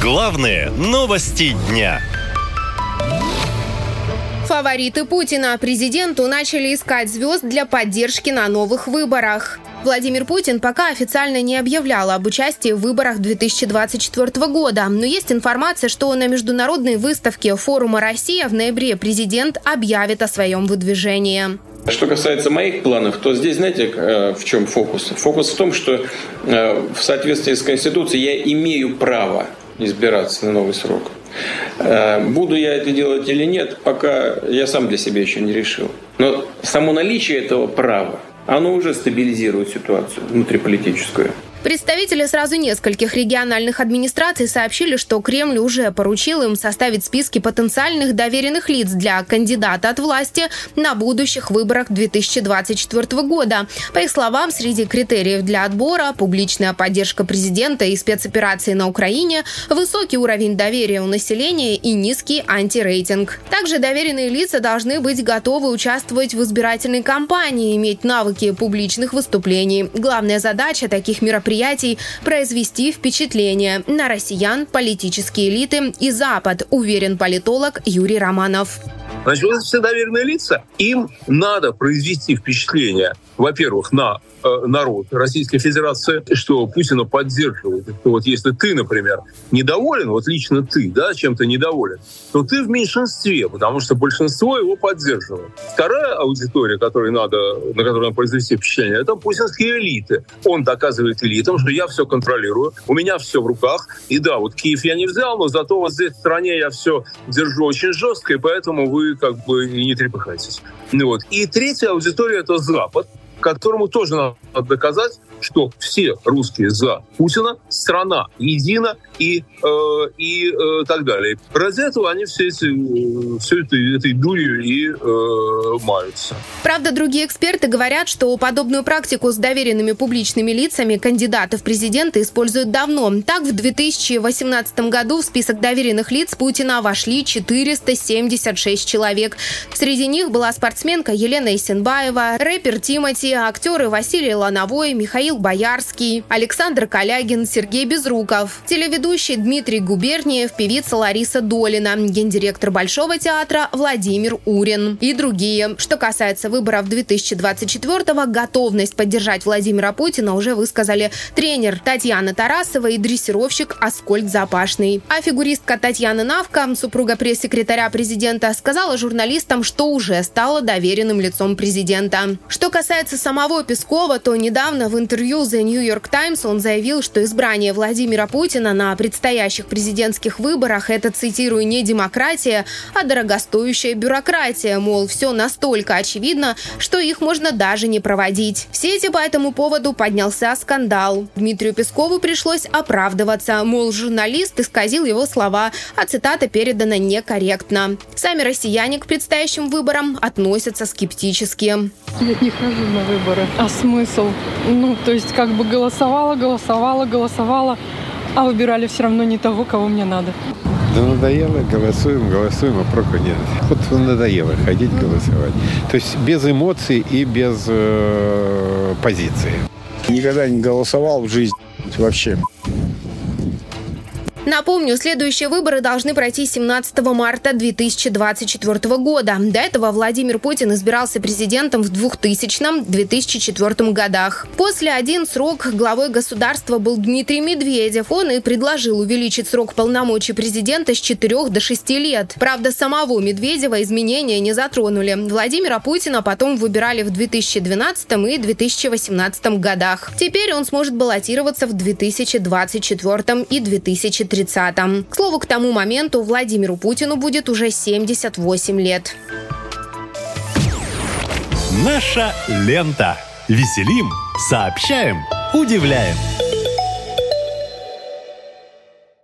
Главные новости дня. Фавориты Путина президенту начали искать звезд для поддержки на новых выборах. Владимир Путин пока официально не объявлял об участии в выборах 2024 года, но есть информация, что на международной выставке форума «Россия» в ноябре президент объявит о своем выдвижении. Что касается моих планов, то здесь, знаете, э, в чем фокус? Фокус в том, что э, в соответствии с Конституцией я имею право избираться на новый срок. Э, буду я это делать или нет, пока я сам для себя еще не решил. Но само наличие этого права, оно уже стабилизирует ситуацию внутриполитическую. Представители сразу нескольких региональных администраций сообщили, что Кремль уже поручил им составить списки потенциальных доверенных лиц для кандидата от власти на будущих выборах 2024 года. По их словам, среди критериев для отбора – публичная поддержка президента и спецоперации на Украине, высокий уровень доверия у населения и низкий антирейтинг. Также доверенные лица должны быть готовы участвовать в избирательной кампании, иметь навыки публичных выступлений. Главная задача таких мероприятий мероприятий произвести впечатление на россиян, политические элиты и Запад, уверен политолог Юрий Романов. Значит, вот все доверенные лица, им надо произвести впечатление, во-первых, на Э, народ Российской Федерации, что Путина поддерживает. Вот если ты, например, недоволен, вот лично ты, да, чем-то недоволен, то ты в меньшинстве, потому что большинство его поддерживает. Вторая аудитория, которой надо, на которую надо произвести впечатление, это путинские элиты. Он доказывает элитам, что я все контролирую, у меня все в руках. И да, вот Киев я не взял, но зато вот здесь в стране я все держу очень жестко, и поэтому вы как бы и не трепыхайтесь. Ну вот. И третья аудитория — это Запад, которому тоже надо доказать, что все русские за Путина, страна едина и, э, и э, так далее. Ради этого они все, эти, э, все это, этой дурью и э, маются. Правда, другие эксперты говорят, что подобную практику с доверенными публичными лицами кандидаты в президенты используют давно. Так, в 2018 году в список доверенных лиц Путина вошли 476 человек. Среди них была спортсменка Елена Исенбаева, рэпер Тимати, актеры Василий Лановой, Михаил Боярский, Александр Калягин, Сергей Безруков, телеведущий Дмитрий Губерниев, певица Лариса Долина, гендиректор Большого театра Владимир Урин и другие. Что касается выборов 2024-го, готовность поддержать Владимира Путина уже высказали тренер Татьяна Тарасова и дрессировщик Аскольд Запашный. А фигуристка Татьяна Навка, супруга пресс-секретаря президента, сказала журналистам, что уже стала доверенным лицом президента. Что касается самого Пескова, то недавно в интервью The New York Times он заявил, что избрание Владимира Путина на предстоящих президентских выборах – это, цитирую, не демократия, а дорогостоящая бюрократия. Мол, все настолько очевидно, что их можно даже не проводить. В сети по этому поводу поднялся скандал. Дмитрию Пескову пришлось оправдываться. Мол, журналист исказил его слова, а цитата передана некорректно. Сами россияне к предстоящим выборам относятся скептически. Я не хожу на выборы. А смысл? Ну, то есть как бы голосовала, голосовала, голосовала, а выбирали все равно не того, кого мне надо. Да надоело, голосуем, голосуем, а проку нет. Вот надоело ходить голосовать. То есть без эмоций и без э, позиции. Никогда не голосовал в жизни вообще. Напомню, следующие выборы должны пройти 17 марта 2024 года. До этого Владимир Путин избирался президентом в 2000-2004 годах. После один срок главой государства был Дмитрий Медведев. Он и предложил увеличить срок полномочий президента с 4 до 6 лет. Правда, самого Медведева изменения не затронули. Владимира Путина потом выбирали в 2012 и 2018 годах. Теперь он сможет баллотироваться в 2024 и 2030 2030-м. К слову, к тому моменту Владимиру Путину будет уже 78 лет. Наша лента. Веселим, сообщаем, удивляем.